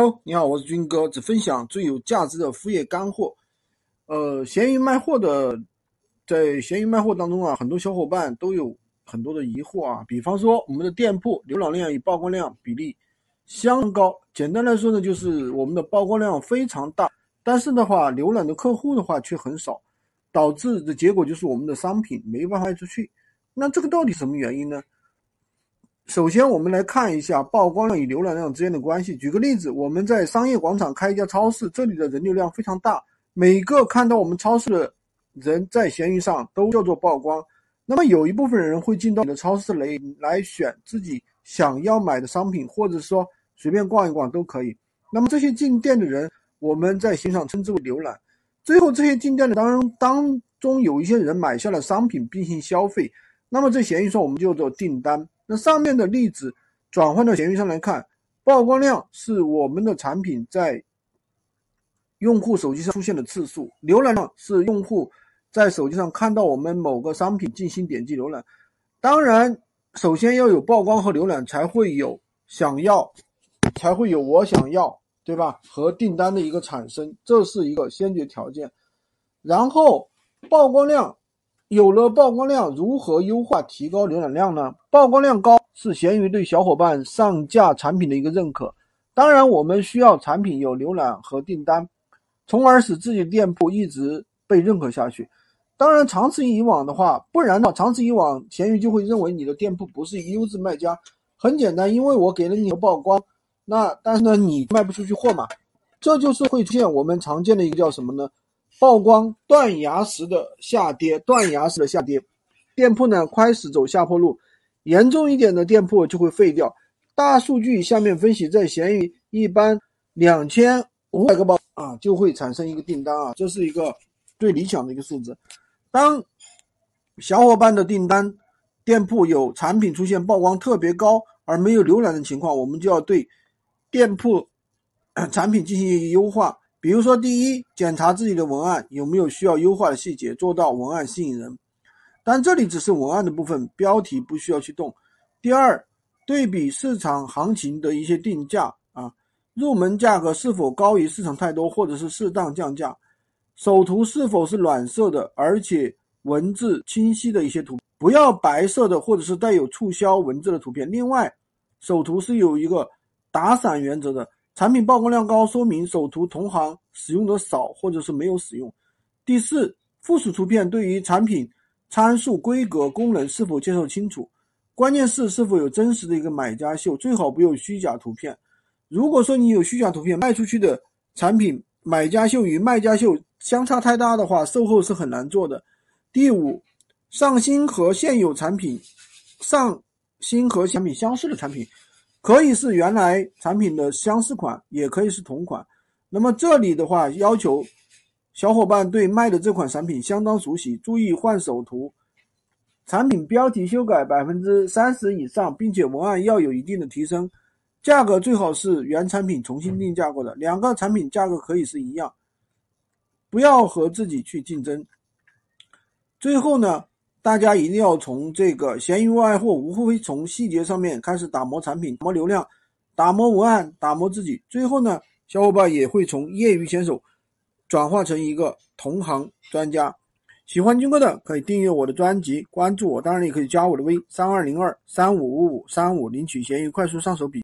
Hello，你好，我是军哥，只分享最有价值的副业干货。呃，闲鱼卖货的，在闲鱼卖货当中啊，很多小伙伴都有很多的疑惑啊。比方说，我们的店铺浏览量与曝光量比例相高。简单来说呢，就是我们的曝光量非常大，但是的话，浏览的客户的话却很少，导致的结果就是我们的商品没办法卖出去。那这个到底什么原因呢？首先，我们来看一下曝光量与浏览量之间的关系。举个例子，我们在商业广场开一家超市，这里的人流量非常大，每个看到我们超市的人在闲鱼上都叫做曝光。那么有一部分人会进到你的超市来来选自己想要买的商品，或者说随便逛一逛都可以。那么这些进店的人，我们在闲上称之为浏览。最后，这些进店的当当中有一些人买下了商品并行消费，那么在闲鱼上我们就做订单。那上面的例子转换到闲鱼上来看，曝光量是我们的产品在用户手机上出现的次数，浏览量是用户在手机上看到我们某个商品进行点击浏览。当然，首先要有曝光和浏览，才会有想要，才会有我想要，对吧？和订单的一个产生，这是一个先决条件。然后曝光量。有了曝光量，如何优化提高浏览量呢？曝光量高是闲鱼对小伙伴上架产品的一个认可。当然，我们需要产品有浏览和订单，从而使自己的店铺一直被认可下去。当然，长此以往的话，不然的话，长此以往，闲鱼就会认为你的店铺不是优质卖家。很简单，因为我给了你个曝光，那但是呢，你卖不出去货嘛，这就是会出现我们常见的一个叫什么呢？曝光断崖式的下跌，断崖式的下跌，店铺呢开始走下坡路，严重一点的店铺就会废掉。大数据下面分析，在闲鱼一般两千五百个包啊就会产生一个订单啊，这是一个最理想的一个数字。当小伙伴的订单店铺有产品出现曝光特别高而没有浏览的情况，我们就要对店铺产品进行一个优化。比如说，第一，检查自己的文案有没有需要优化的细节，做到文案吸引人。但这里只是文案的部分，标题不需要去动。第二，对比市场行情的一些定价啊，入门价格是否高于市场太多，或者是适当降价。首图是否是暖色的，而且文字清晰的一些图，不要白色的或者是带有促销文字的图片。另外，首图是有一个打散原则的。产品曝光量高，说明首图同行使用的少，或者是没有使用。第四，附属图片对于产品参数、规格、功能是否介绍清楚？关键是是否有真实的一个买家秀，最好不用虚假图片。如果说你有虚假图片，卖出去的产品买家秀与卖家秀相差太大的话，售后是很难做的。第五，上新和现有产品上新和产品相似的产品。可以是原来产品的相似款，也可以是同款。那么这里的话，要求小伙伴对卖的这款产品相当熟悉，注意换首图，产品标题修改百分之三十以上，并且文案要有一定的提升。价格最好是原产品重新定价过的，两个产品价格可以是一样，不要和自己去竞争。最后呢？大家一定要从这个闲鱼卖货，无非从细节上面开始打磨产品、磨流量、打磨文案、打磨自己。最后呢，小伙伴也会从业余选手转化成一个同行专家。喜欢军哥的可以订阅我的专辑，关注我，当然也可以加我的微三二零二三五五五三五领取闲鱼快速上手笔。